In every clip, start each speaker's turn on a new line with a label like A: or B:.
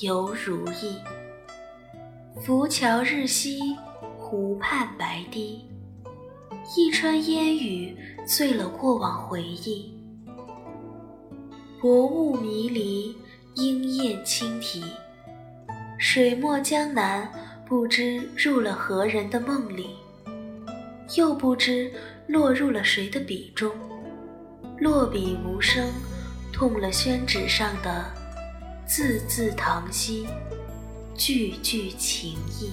A: 犹如意。浮桥日西，湖畔白堤，一川烟雨醉了过往回忆。薄雾迷离，莺燕轻啼，水墨江南，不知入了何人的梦里，又不知落入了谁的笔中。落笔无声，痛了宣纸上的字字疼惜，句句情意。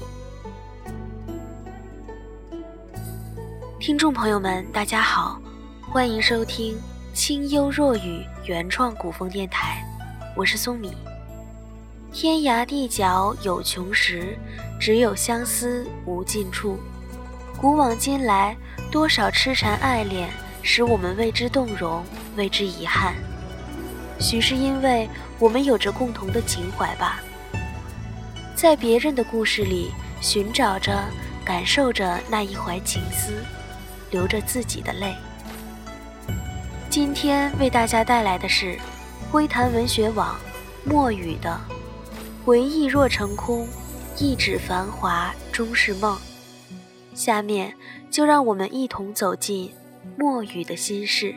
A: 听众朋友们，大家好，欢迎收听《清幽若雨》原创古风电台，我是松米。天涯地角有穷时，只有相思无尽处。古往今来，多少痴缠爱恋。使我们为之动容，为之遗憾。许是因为我们有着共同的情怀吧，在别人的故事里寻找着、感受着那一怀情思，流着自己的泪。今天为大家带来的是灰谈文学网墨雨的《回忆若成空，一纸繁华终是梦》。下面就让我们一同走进。墨雨的心事。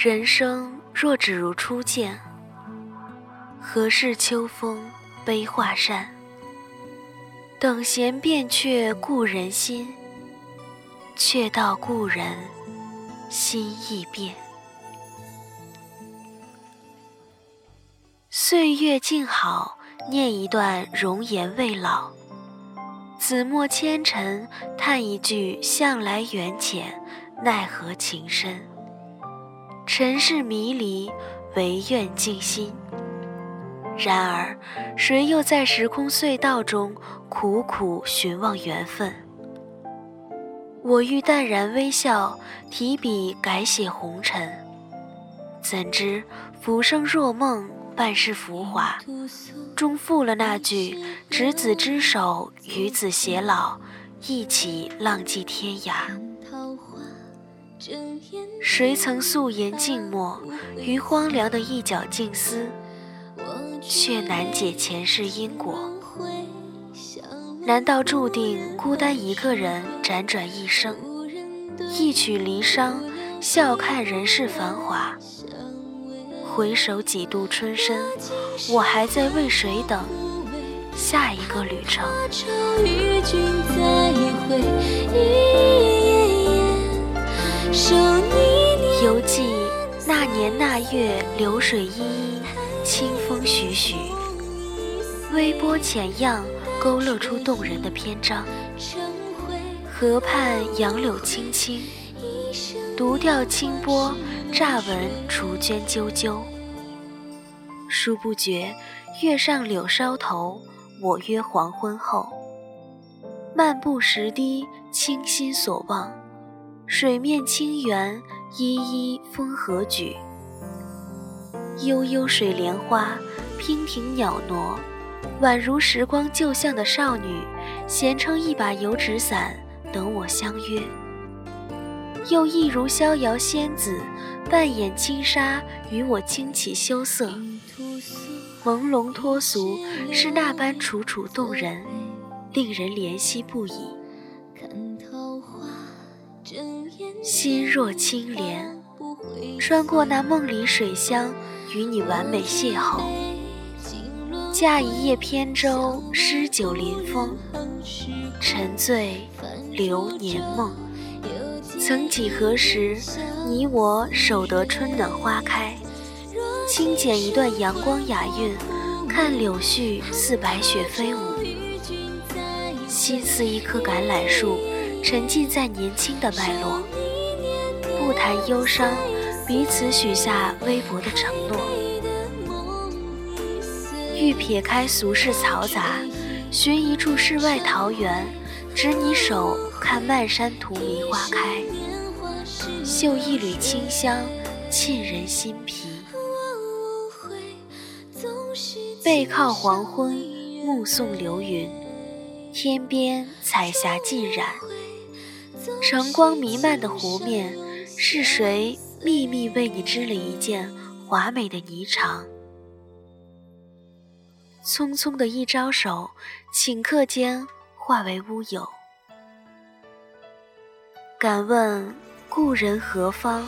A: 人生若只如初见，何事秋风悲画扇？等闲变却故人心，却道故人心易变。岁月静好，念一段容颜未老。紫陌千尘，叹一句向来缘浅，奈何情深。尘世迷离，唯愿静心。然而，谁又在时空隧道中苦苦寻望缘分？我欲淡然微笑，提笔改写红尘，怎知浮生若梦。半世浮华，终负了那句“执子之手，与子偕老，一起浪迹天涯”。谁曾素颜静默于荒凉的一角静思，却难解前世因果？难道注定孤单一个人辗转一生，一曲离殇，笑看人世繁华？回首几度春深，我还在为谁等下一个旅程？犹记那年那月，流水依依，清风徐徐，微波浅漾，勾勒出动人的篇章。河畔杨柳青青，独钓清波。乍闻竹娟啾啾，殊不觉月上柳梢头，我约黄昏后。漫步石堤，倾心所望，水面清圆，依依风和举。悠悠水莲花，娉婷袅娜，宛如时光旧巷的少女，闲撑一把油纸伞，等我相约。又一如逍遥仙子。半掩轻纱，与我轻启羞涩，朦胧脱俗，是那般楚楚动人，令人怜惜不已。心若青莲，穿过那梦里水乡，与你完美邂逅。驾一叶扁舟，诗酒临风，沉醉流年梦。曾几何时，你我守得春暖花开，轻剪一段阳光雅韵，看柳絮似白雪飞舞，心似一棵橄榄树，沉浸在年轻的脉络，谈忧伤，彼此许下微薄的承诺。欲撇开俗世嘈杂，寻一处世外桃源，执你手，看漫山荼蘼花开。嗅一缕清香，沁人心脾。背靠黄昏，目送流云，天边彩霞尽染。晨光弥漫的湖面，是谁秘密为你织了一件华美的霓裳。匆匆的一招手，顷刻间化为乌有。敢问故人何方？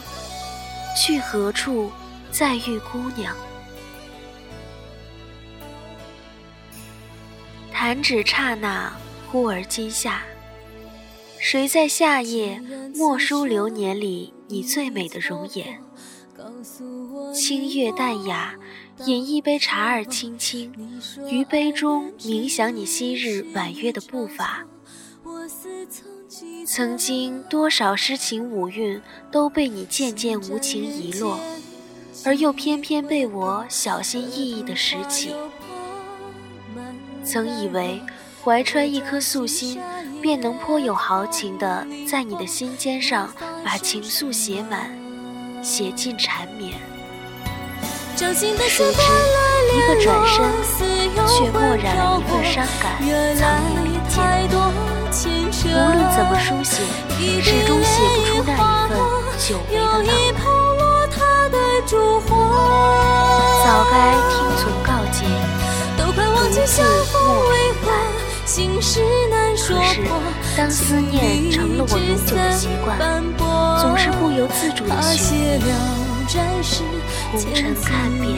A: 去何处再遇姑娘？弹指刹那，忽而今夏。谁在夏夜默书流年里你最美的容颜？清月淡雅，饮一杯茶儿轻轻，于杯中冥想你昔日婉约的步伐。曾经多少诗情五韵都被你渐渐无情遗落，而又偏偏被我小心翼翼地拾起。曾以为怀揣一颗素心。便能颇有豪情地在你的心尖上把情愫写满，写尽缠绵。谁知一个转身，却墨染了一份伤感，藏于笔尖。无论怎么书写，始终写不出那一份久违的浪漫。早该听从告诫，独自默然。可是，当思念成了我永久的习惯，总是不由自主的寻你。红尘看遍，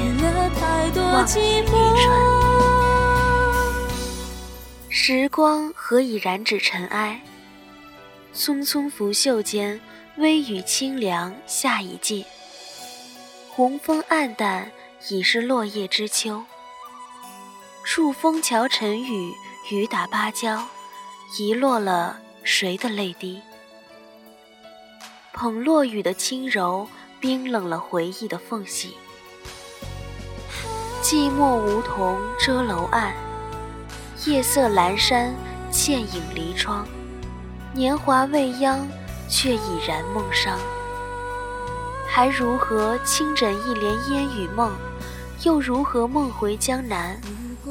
A: 忘记离川。时光何以染指尘埃？匆匆拂袖间，微雨清凉，夏已尽。红枫暗淡，已是落叶知秋。触枫桥晨雨。雨打芭蕉，遗落了谁的泪滴？捧落雨的轻柔，冰冷了回忆的缝隙。寂寞梧桐遮楼岸，夜色阑珊倩影离窗。年华未央，却已然梦伤。还如何轻枕一帘烟雨梦？又如何梦回江南？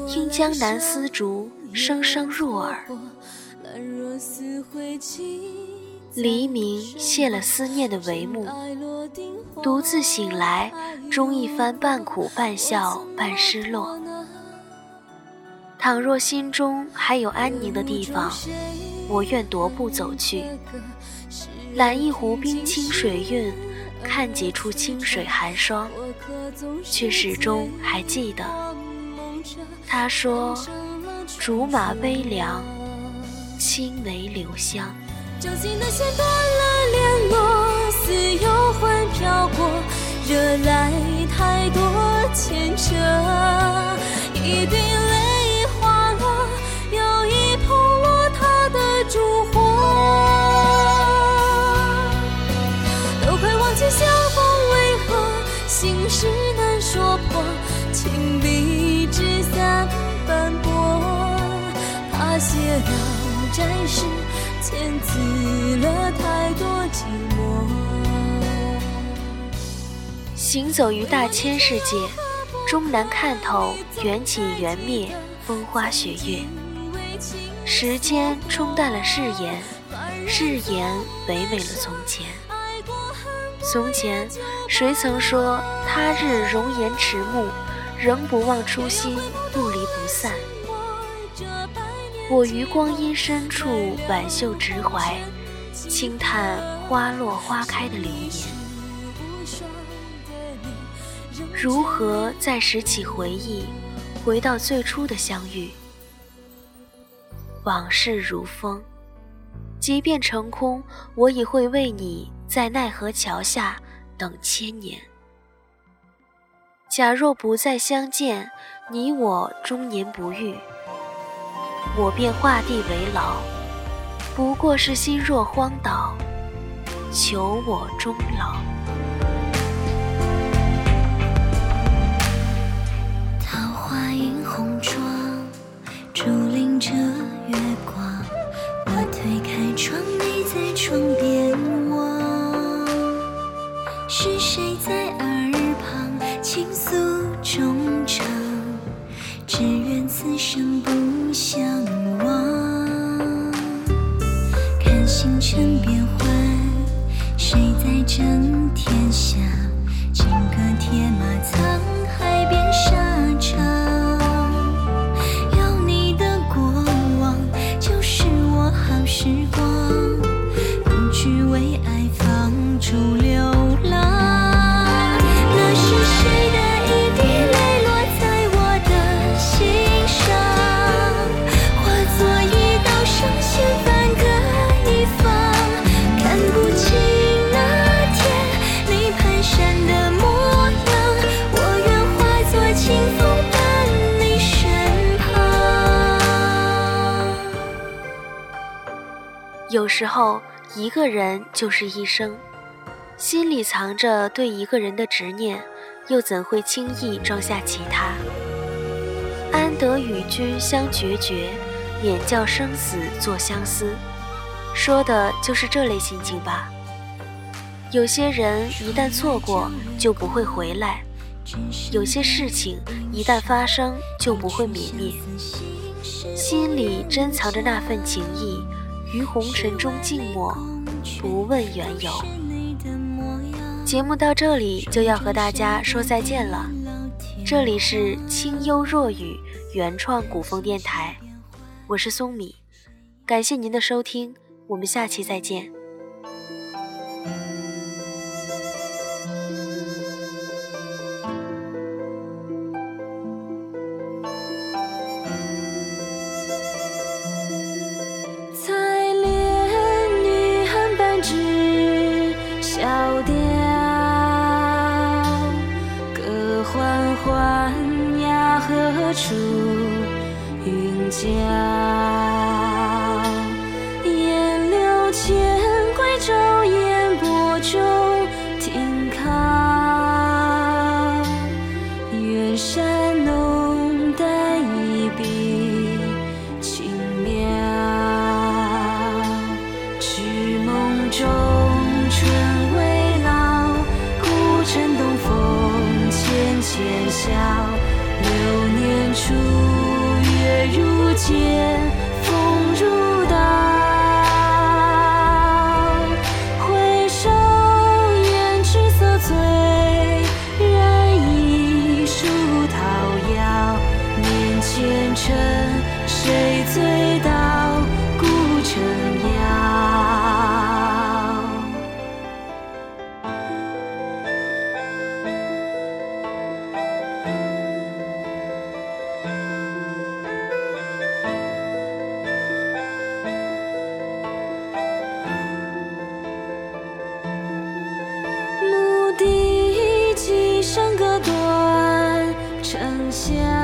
A: 听江南丝竹。声声入耳，黎明卸了思念的帷幕，独自醒来，终一番半苦半笑半失落。倘若心中还有安宁的地方，我愿踱步走去，揽一壶冰清水韵，看几处清水寒霜，却始终还记得，他说。竹马悲凉，青梅留香。旧情的线断了联络，似幽魂飘过，惹来太多牵扯。一滴了战士，签字了太多寂寞。行走于大千世界，终难看透缘起缘灭，风花雪月。时间冲淡了誓言，誓言唯美了从前。从前，谁曾说他日容颜迟暮，仍不忘初心，我于光阴深处挽袖执怀，轻叹花落花开的流年。如何再拾起回忆，回到最初的相遇？往事如风，即便成空，我也会为你在奈何桥下等千年。假若不再相见，你我终年不遇。我便画地为牢，不过是心若荒岛，求我终老。有时候，一个人就是一生。心里藏着对一个人的执念，又怎会轻易装下其他？安得与君相决绝，免教生死作相思。说的就是这类心情吧。有些人一旦错过，就不会回来；有些事情一旦发生，就不会泯灭。心里珍藏着那份情谊。于红尘中静默，不问缘由。节目到这里就要和大家说再见了。这里是清幽若雨原创古风电台，我是松米，感谢您的收听，我们下期再见。
B: 前尘谁醉到孤城遥？牧笛几声隔断尘嚣。